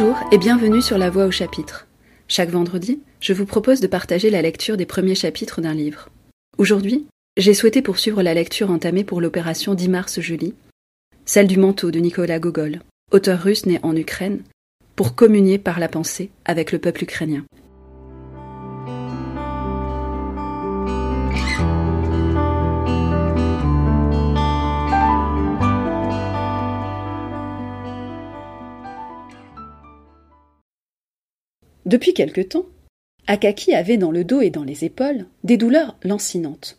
Bonjour et bienvenue sur La Voix au chapitre. Chaque vendredi, je vous propose de partager la lecture des premiers chapitres d'un livre. Aujourd'hui, j'ai souhaité poursuivre la lecture entamée pour l'opération 10 mars-Julie, celle du manteau de Nicolas Gogol, auteur russe né en Ukraine, pour communier par la pensée avec le peuple ukrainien. Depuis quelque temps, Akaki avait dans le dos et dans les épaules des douleurs lancinantes.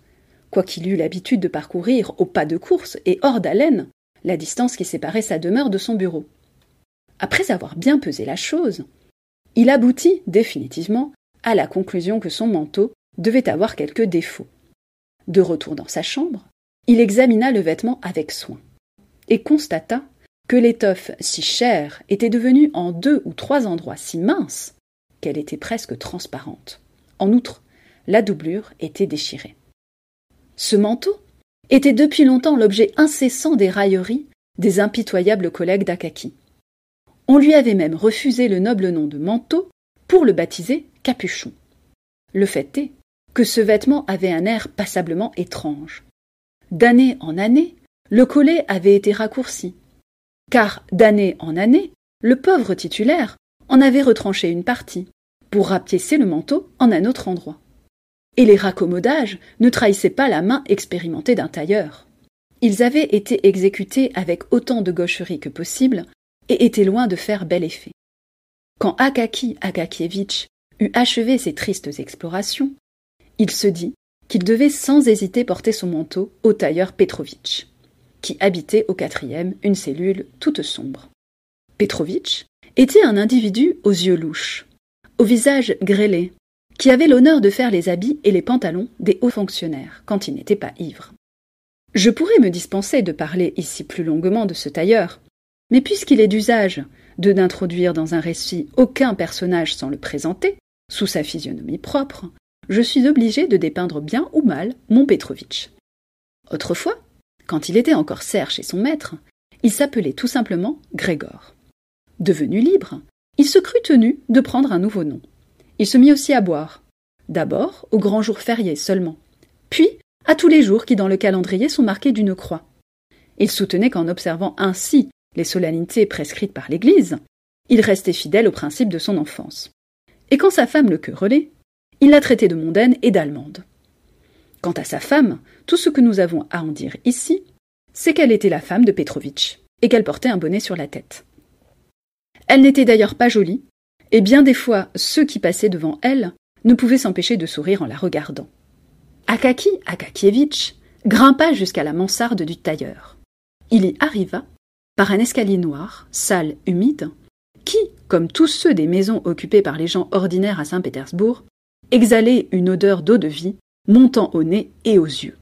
Quoiqu'il eût l'habitude de parcourir au pas de course et hors d'haleine la distance qui séparait sa demeure de son bureau. Après avoir bien pesé la chose, il aboutit définitivement à la conclusion que son manteau devait avoir quelques défauts. De retour dans sa chambre, il examina le vêtement avec soin et constata que l'étoffe si chère était devenue en deux ou trois endroits si mince qu'elle était presque transparente. En outre, la doublure était déchirée. Ce manteau était depuis longtemps l'objet incessant des railleries des impitoyables collègues d'Akaki. On lui avait même refusé le noble nom de manteau pour le baptiser capuchon. Le fait est que ce vêtement avait un air passablement étrange. D'année en année, le collet avait été raccourci, car d'année en année, le pauvre titulaire en avait retranché une partie, pour rapiécer le manteau en un autre endroit. Et les raccommodages ne trahissaient pas la main expérimentée d'un tailleur. Ils avaient été exécutés avec autant de gaucherie que possible et étaient loin de faire bel effet. Quand Akaki Akakievitch eut achevé ses tristes explorations, il se dit qu'il devait sans hésiter porter son manteau au tailleur Petrovitch, qui habitait au quatrième une cellule toute sombre. Petrovitch était un individu aux yeux louches, au visage grêlé, qui avait l'honneur de faire les habits et les pantalons des hauts fonctionnaires quand il n'était pas ivre. Je pourrais me dispenser de parler ici plus longuement de ce tailleur, mais puisqu'il est d'usage de n'introduire dans un récit aucun personnage sans le présenter, sous sa physionomie propre, je suis obligé de dépeindre bien ou mal mon Petrovitch. Autrefois, quand il était encore serre chez son maître, il s'appelait tout simplement Grégor. Devenu libre, il se crut tenu de prendre un nouveau nom. Il se mit aussi à boire. D'abord aux grands jours fériés seulement, puis à tous les jours qui dans le calendrier sont marqués d'une croix. Il soutenait qu'en observant ainsi les solennités prescrites par l'Église, il restait fidèle aux principes de son enfance. Et quand sa femme le querellait, il la traitait de mondaine et d'allemande. Quant à sa femme, tout ce que nous avons à en dire ici, c'est qu'elle était la femme de Petrovitch, et qu'elle portait un bonnet sur la tête. Elle n'était d'ailleurs pas jolie, et bien des fois ceux qui passaient devant elle ne pouvaient s'empêcher de sourire en la regardant. Akaki Akakievitch grimpa jusqu'à la mansarde du tailleur. Il y arriva par un escalier noir, sale, humide, qui, comme tous ceux des maisons occupées par les gens ordinaires à Saint-Pétersbourg, exhalait une odeur d'eau de vie montant au nez et aux yeux.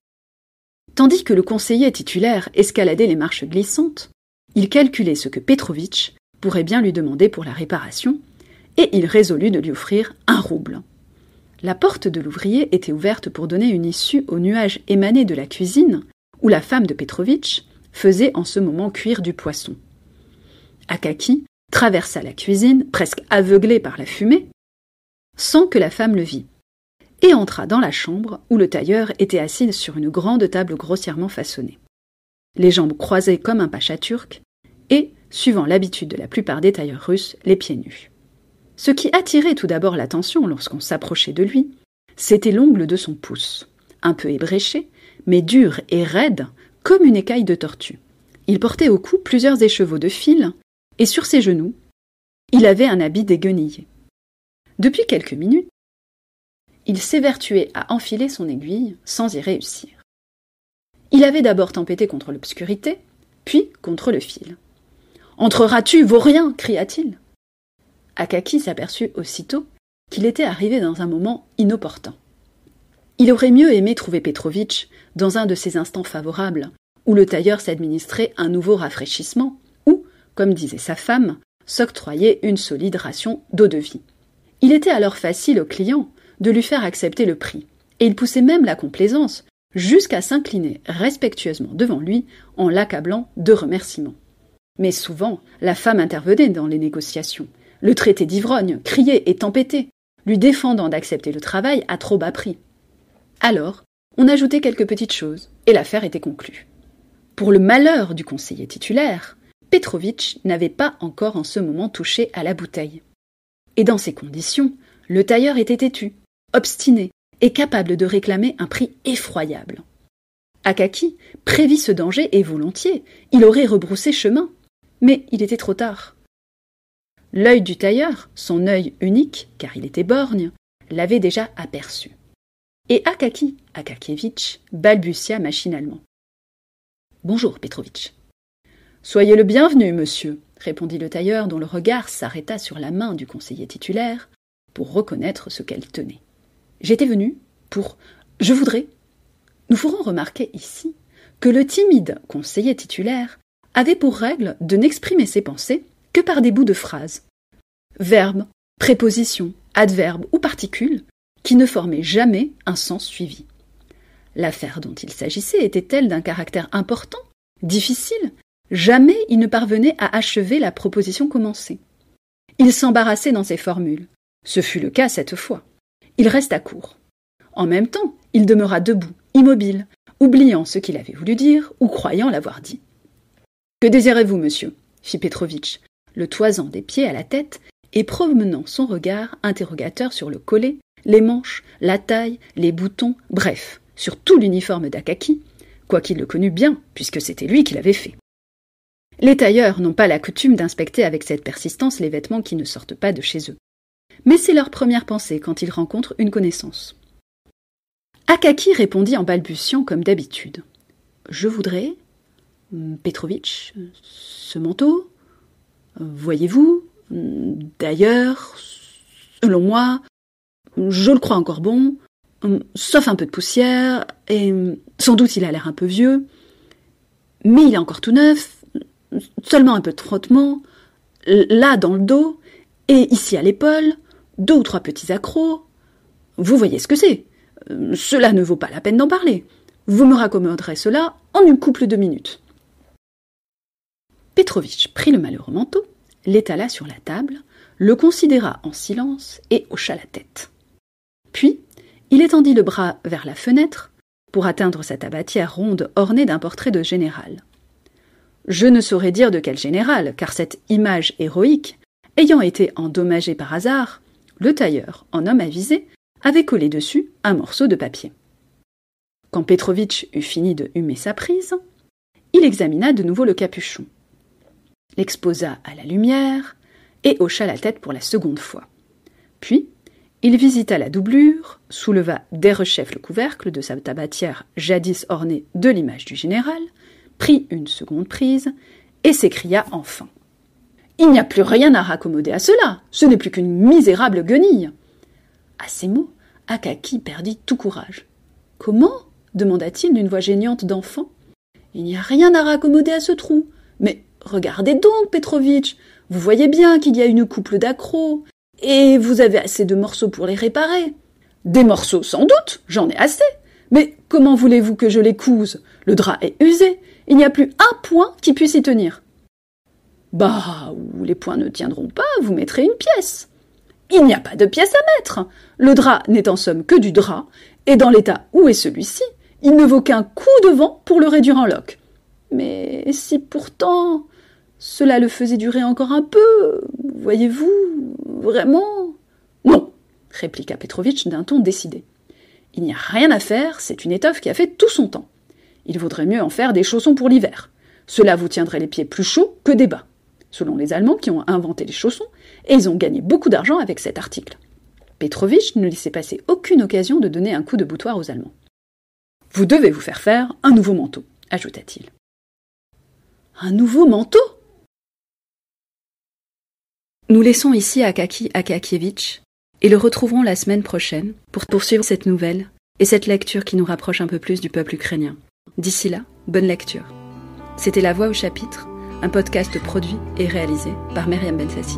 Tandis que le conseiller titulaire escaladait les marches glissantes, il calculait ce que Petrovitch pourrait bien lui demander pour la réparation, et il résolut de lui offrir un rouble. La porte de l'ouvrier était ouverte pour donner une issue aux nuages émanés de la cuisine, où la femme de Petrovitch faisait en ce moment cuire du poisson. Akaki traversa la cuisine, presque aveuglé par la fumée, sans que la femme le vît, et entra dans la chambre où le tailleur était assis sur une grande table grossièrement façonnée. Les jambes croisées comme un pacha turc, et suivant l'habitude de la plupart des tailleurs russes, les pieds nus. Ce qui attirait tout d'abord l'attention lorsqu'on s'approchait de lui, c'était l'ongle de son pouce, un peu ébréché, mais dur et raide comme une écaille de tortue. Il portait au cou plusieurs écheveaux de fil, et sur ses genoux, il avait un habit déguenillé. Depuis quelques minutes, il s'évertuait à enfiler son aiguille sans y réussir. Il avait d'abord tempêté contre l'obscurité, puis contre le fil. Entreras-tu, vaurien? cria-t-il. Akaki s'aperçut aussitôt qu'il était arrivé dans un moment inopportun. Il aurait mieux aimé trouver Petrovitch dans un de ces instants favorables, où le tailleur s'administrait un nouveau rafraîchissement, ou, comme disait sa femme, s'octroyait une solide ration d'eau de vie. Il était alors facile au client de lui faire accepter le prix, et il poussait même la complaisance jusqu'à s'incliner respectueusement devant lui en l'accablant de remerciements. Mais souvent, la femme intervenait dans les négociations, le traiter d'ivrogne, crier et tempêter, lui défendant d'accepter le travail à trop bas prix. Alors, on ajoutait quelques petites choses, et l'affaire était conclue. Pour le malheur du conseiller titulaire, Petrovitch n'avait pas encore en ce moment touché à la bouteille. Et dans ces conditions, le tailleur était têtu, obstiné et capable de réclamer un prix effroyable. Akaki prévit ce danger et volontiers, il aurait rebroussé chemin. Mais il était trop tard. L'œil du tailleur, son œil unique, car il était borgne, l'avait déjà aperçu. Et Akaki Akakievitch balbutia machinalement. Bonjour, Petrovitch. Soyez le bienvenu, monsieur, répondit le tailleur dont le regard s'arrêta sur la main du conseiller titulaire pour reconnaître ce qu'elle tenait. J'étais venu pour. Je voudrais. Nous ferons remarquer ici que le timide conseiller titulaire avait pour règle de n'exprimer ses pensées que par des bouts de phrases. Verbes, prépositions, adverbes ou particules qui ne formaient jamais un sens suivi. L'affaire dont il s'agissait était-elle d'un caractère important, difficile? Jamais il ne parvenait à achever la proposition commencée. Il s'embarrassait dans ses formules. Ce fut le cas cette fois. Il resta court. En même temps, il demeura debout, immobile, oubliant ce qu'il avait voulu dire ou croyant l'avoir dit. Que désirez-vous, monsieur? fit Petrovitch, le toisant des pieds à la tête et promenant son regard interrogateur sur le collet, les manches, la taille, les boutons, bref, sur tout l'uniforme d'Akaki, quoiqu'il le connût bien, puisque c'était lui qui l'avait fait. Les tailleurs n'ont pas la coutume d'inspecter avec cette persistance les vêtements qui ne sortent pas de chez eux. Mais c'est leur première pensée quand ils rencontrent une connaissance. Akaki répondit en balbutiant comme d'habitude. Je voudrais, Petrovitch, ce manteau, voyez-vous, d'ailleurs, selon moi, je le crois encore bon, sauf un peu de poussière, et sans doute il a l'air un peu vieux, mais il est encore tout neuf, seulement un peu de frottement, là dans le dos, et ici à l'épaule, deux ou trois petits accros. Vous voyez ce que c'est. Cela ne vaut pas la peine d'en parler. Vous me raccommoderez cela en une couple de minutes. Petrovitch prit le malheureux manteau, l'étala sur la table, le considéra en silence et hocha la tête. Puis, il étendit le bras vers la fenêtre pour atteindre sa tabatière ronde ornée d'un portrait de général. Je ne saurais dire de quel général, car cette image héroïque, ayant été endommagée par hasard, le tailleur, en homme avisé, avait collé dessus un morceau de papier. Quand Petrovitch eut fini de humer sa prise, il examina de nouveau le capuchon, l'exposa à la lumière et hocha la tête pour la seconde fois. Puis, il visita la doublure, souleva derechef le couvercle de sa tabatière jadis ornée de l'image du général, prit une seconde prise et s'écria enfin. Il n'y a plus rien à raccommoder à cela. Ce n'est plus qu'une misérable guenille. À ces mots, Akaki perdit tout courage. Comment? demanda-t-il d'une voix gênante d'enfant. Il n'y a rien à raccommoder à ce trou. Mais regardez donc, Petrovitch, vous voyez bien qu'il y a une couple d'accros, et vous avez assez de morceaux pour les réparer. Des morceaux, sans doute, j'en ai assez. Mais comment voulez-vous que je les couse? Le drap est usé, il n'y a plus un point qui puisse y tenir. Bah, où les points ne tiendront pas, vous mettrez une pièce. Il n'y a pas de pièce à mettre. Le drap n'est en somme que du drap, et dans l'état où est celui-ci, il ne vaut qu'un coup de vent pour le réduire en loques. Mais si pourtant cela le faisait durer encore un peu, voyez-vous, vraiment? Non, répliqua Petrovitch d'un ton décidé. Il n'y a rien à faire, c'est une étoffe qui a fait tout son temps. Il vaudrait mieux en faire des chaussons pour l'hiver. Cela vous tiendrait les pieds plus chauds que des bas, selon les Allemands qui ont inventé les chaussons, et ils ont gagné beaucoup d'argent avec cet article. Petrovitch ne laissait passer aucune occasion de donner un coup de boutoir aux Allemands. Vous devez vous faire faire un nouveau manteau, ajouta-t-il. Un nouveau manteau? Nous laissons ici Akaki Akakievitch et le retrouverons la semaine prochaine pour poursuivre cette nouvelle et cette lecture qui nous rapproche un peu plus du peuple ukrainien. D'ici là, bonne lecture. C'était La Voix au chapitre, un podcast produit et réalisé par Myriam Bensassi.